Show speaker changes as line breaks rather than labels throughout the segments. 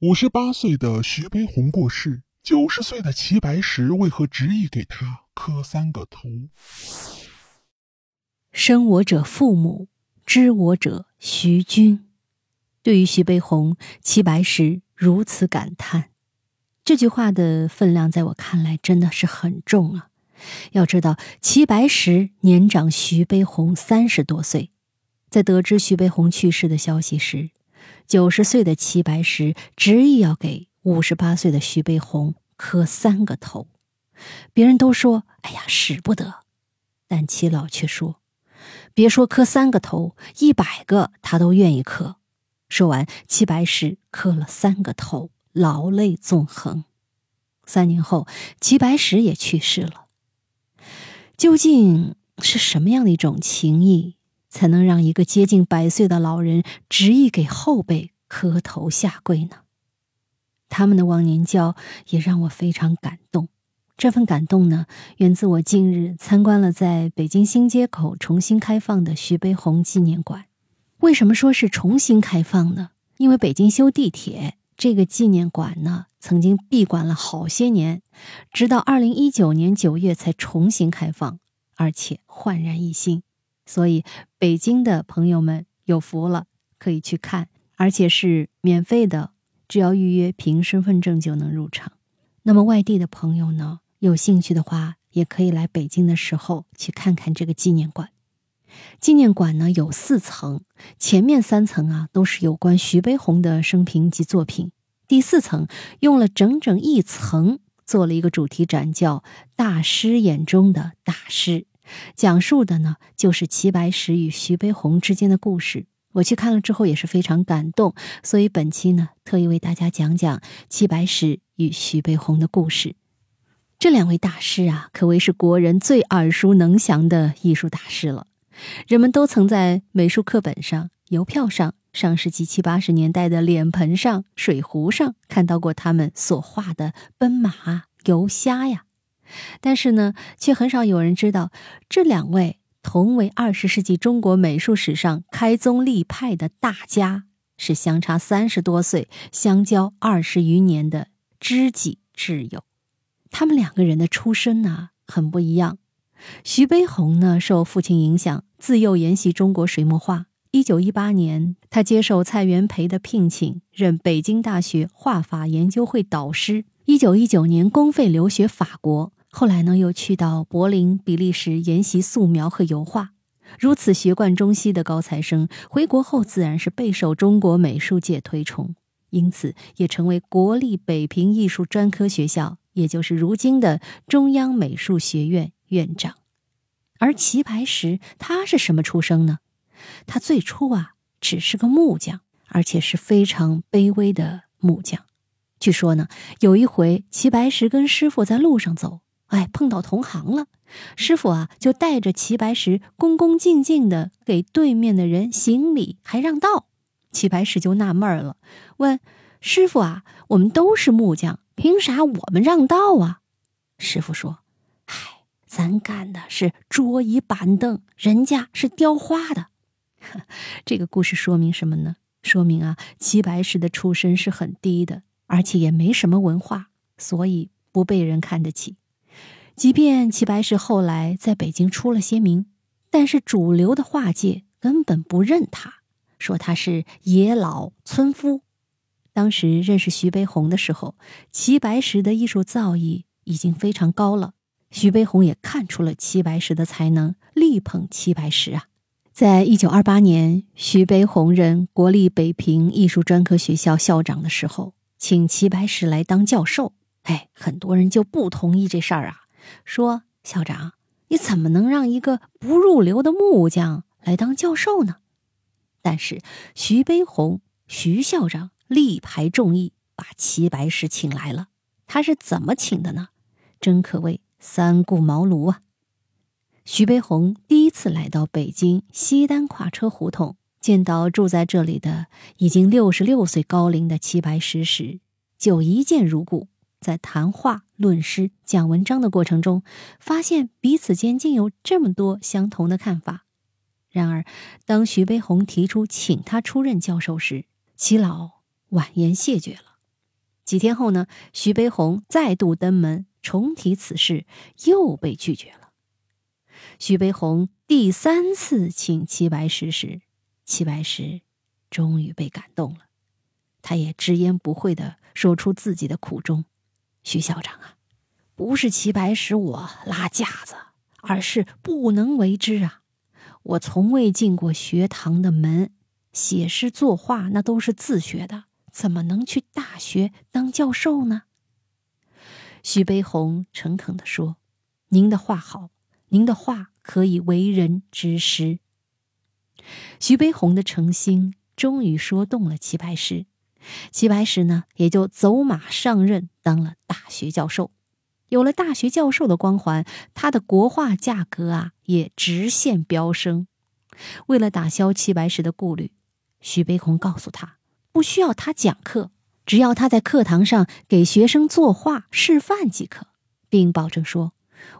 五十八岁的徐悲鸿过世，九十岁的齐白石为何执意给他磕三个头？
生我者父母，知我者徐君。对于徐悲鸿，齐白石如此感叹，这句话的分量在我看来真的是很重啊。要知道，齐白石年长徐悲鸿三十多岁，在得知徐悲鸿去世的消息时，九十岁的齐白石执意要给五十八岁的徐悲鸿磕三个头。别人都说：“哎呀，使不得。”但齐老却说：“别说磕三个头，一百个他都愿意磕。”说完，齐白石磕了三个头，老泪纵横。三年后，齐白石也去世了。究竟是什么样的一种情谊，才能让一个接近百岁的老人执意给后辈磕头下跪呢？他们的忘年交也让我非常感动。这份感动呢，源自我近日参观了在北京新街口重新开放的徐悲鸿纪念馆。为什么说是重新开放呢？因为北京修地铁，这个纪念馆呢。曾经闭馆了好些年，直到二零一九年九月才重新开放，而且焕然一新。所以北京的朋友们有福了，可以去看，而且是免费的，只要预约凭身份证就能入场。那么外地的朋友呢，有兴趣的话，也可以来北京的时候去看看这个纪念馆。纪念馆呢有四层，前面三层啊都是有关徐悲鸿的生平及作品。第四层用了整整一层做了一个主题展，叫《大师眼中的大师》，讲述的呢就是齐白石与徐悲鸿之间的故事。我去看了之后也是非常感动，所以本期呢特意为大家讲讲齐白石与徐悲鸿的故事。这两位大师啊，可谓是国人最耳熟能详的艺术大师了，人们都曾在美术课本上、邮票上。上世纪七八十年代的脸盆上、水壶上看到过他们所画的奔马、游虾呀，但是呢，却很少有人知道这两位同为二十世纪中国美术史上开宗立派的大家，是相差三十多岁、相交二十余年的知己挚友。他们两个人的出身呢，很不一样。徐悲鸿呢，受父亲影响，自幼研习中国水墨画。一九一八年，他接受蔡元培的聘请，任北京大学画法研究会导师。一九一九年，公费留学法国，后来呢，又去到柏林、比利时研习素描和油画。如此学贯中西的高材生，回国后自然是备受中国美术界推崇，因此也成为国立北平艺术专科学校，也就是如今的中央美术学院院长。而齐白石，他是什么出生呢？他最初啊，只是个木匠，而且是非常卑微的木匠。据说呢，有一回齐白石跟师傅在路上走，哎，碰到同行了。师傅啊，就带着齐白石恭恭敬敬的给对面的人行礼，还让道。齐白石就纳闷了，问师傅啊：“我们都是木匠，凭啥我们让道啊？”师傅说：“嗨，咱干的是桌椅板凳，人家是雕花的。”这个故事说明什么呢？说明啊，齐白石的出身是很低的，而且也没什么文化，所以不被人看得起。即便齐白石后来在北京出了些名，但是主流的画界根本不认他，说他是野老村夫。当时认识徐悲鸿的时候，齐白石的艺术造诣已经非常高了，徐悲鸿也看出了齐白石的才能，力捧齐白石啊。在一九二八年，徐悲鸿任国立北平艺术专科学校校长的时候，请齐白石来当教授。哎，很多人就不同意这事儿啊，说校长，你怎么能让一个不入流的木匠来当教授呢？但是徐悲鸿徐校长力排众议，把齐白石请来了。他是怎么请的呢？真可谓三顾茅庐啊。徐悲鸿第一次来到北京西单跨车胡同，见到住在这里的已经六十六岁高龄的齐白石时，就一见如故。在谈话、论诗、讲文章的过程中，发现彼此间竟有这么多相同的看法。然而，当徐悲鸿提出请他出任教授时，齐老婉言谢绝了，几天后呢，徐悲鸿再度登门重提此事，又被拒绝了。徐悲鸿第三次请齐白石时，齐白石终于被感动了，他也直言不讳的说出自己的苦衷：“徐校长啊，不是齐白石我拉架子，而是不能为之啊！我从未进过学堂的门，写诗作画那都是自学的。”怎么能去大学当教授呢？徐悲鸿诚恳地说：“您的话好，您的话可以为人知师。”徐悲鸿的诚心终于说动了齐白石，齐白石呢也就走马上任当了大学教授。有了大学教授的光环，他的国画价格啊也直线飙升。为了打消齐白石的顾虑，徐悲鸿告诉他。不需要他讲课，只要他在课堂上给学生作画示范即可，并保证说：“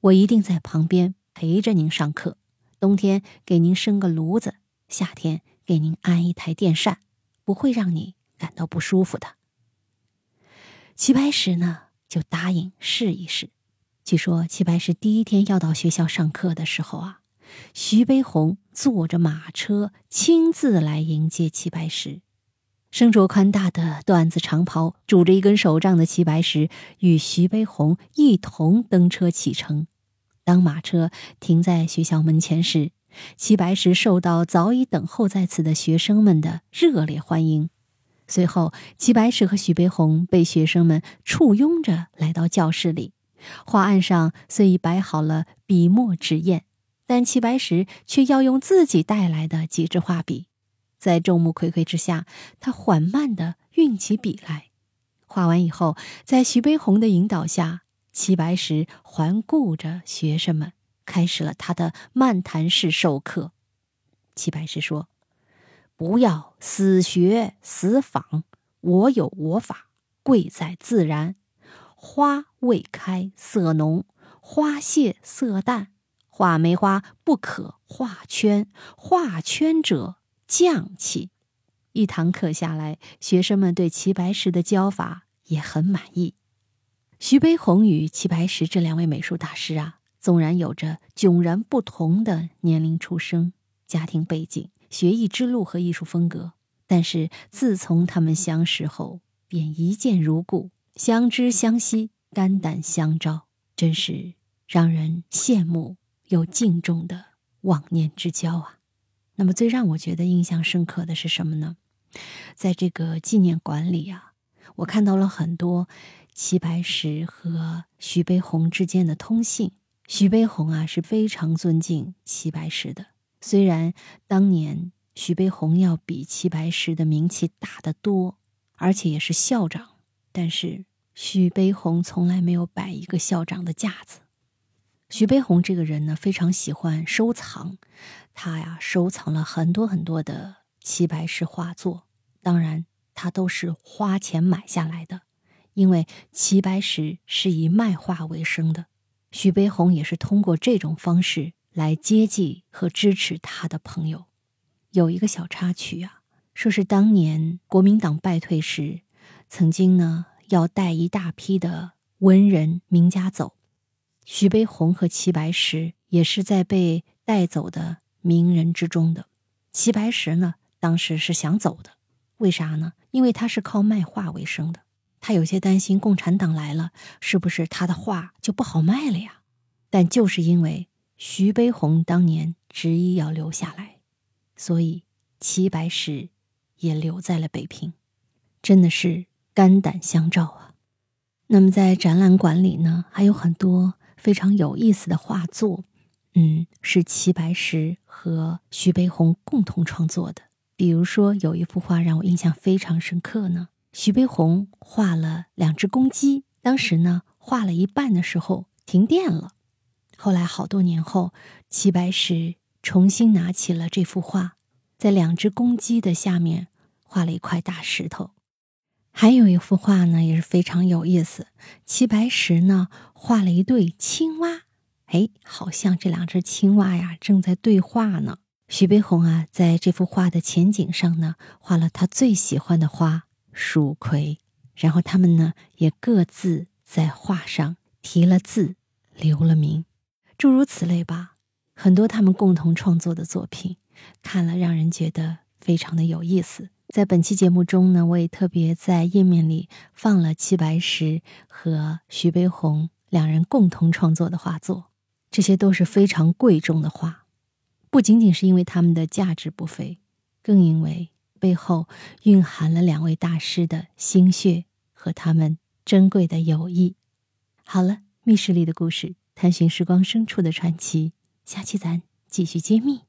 我一定在旁边陪着您上课。冬天给您生个炉子，夏天给您安一台电扇，不会让你感到不舒服的。”齐白石呢，就答应试一试。据说齐白石第一天要到学校上课的时候啊，徐悲鸿坐着马车亲自来迎接齐白石。身着宽大的缎子长袍、拄着一根手杖的齐白石与徐悲鸿一同登车启程。当马车停在学校门前时，齐白石受到早已等候在此的学生们的热烈欢迎。随后，齐白石和徐悲鸿被学生们簇拥着来到教室里。画案上虽已摆好了笔墨纸砚，但齐白石却要用自己带来的几支画笔。在众目睽睽之下，他缓慢地运起笔来，画完以后，在徐悲鸿的引导下，齐白石环顾着学生们，开始了他的漫谈式授课。齐白石说：“不要死学死仿，我有我法，贵在自然。花未开色浓，花谢色淡，画梅花不可画圈，画圈者。”匠气，一堂课下来，学生们对齐白石的教法也很满意。徐悲鸿与齐白石这两位美术大师啊，纵然有着迥然不同的年龄、出生、家庭背景、学艺之路和艺术风格，但是自从他们相识后，便一见如故，相知相惜，肝胆相照，真是让人羡慕又敬重的忘年之交啊！那么最让我觉得印象深刻的是什么呢？在这个纪念馆里啊，我看到了很多齐白石和徐悲鸿之间的通信。徐悲鸿啊是非常尊敬齐白石的，虽然当年徐悲鸿要比齐白石的名气大得多，而且也是校长，但是徐悲鸿从来没有摆一个校长的架子。徐悲鸿这个人呢，非常喜欢收藏，他呀收藏了很多很多的齐白石画作，当然他都是花钱买下来的，因为齐白石是以卖画为生的，徐悲鸿也是通过这种方式来接济和支持他的朋友。有一个小插曲啊，说是当年国民党败退时，曾经呢要带一大批的文人名家走。徐悲鸿和齐白石也是在被带走的名人之中的。齐白石呢，当时是想走的，为啥呢？因为他是靠卖画为生的，他有些担心共产党来了，是不是他的画就不好卖了呀？但就是因为徐悲鸿当年执意要留下来，所以齐白石也留在了北平，真的是肝胆相照啊。那么在展览馆里呢，还有很多。非常有意思的画作，嗯，是齐白石和徐悲鸿共同创作的。比如说，有一幅画让我印象非常深刻呢。徐悲鸿画了两只公鸡，当时呢画了一半的时候停电了，后来好多年后，齐白石重新拿起了这幅画，在两只公鸡的下面画了一块大石头。还有一幅画呢，也是非常有意思。齐白石呢画了一对青蛙，哎，好像这两只青蛙呀正在对话呢。徐悲鸿啊，在这幅画的前景上呢，画了他最喜欢的花——蜀葵。然后他们呢也各自在画上题了字，留了名，诸如此类吧。很多他们共同创作的作品，看了让人觉得非常的有意思。在本期节目中呢，我也特别在页面里放了齐白石和徐悲鸿两人共同创作的画作，这些都是非常贵重的画，不仅仅是因为他们的价值不菲，更因为背后蕴含了两位大师的心血和他们珍贵的友谊。好了，密室里的故事，探寻时光深处的传奇，下期咱继续揭秘。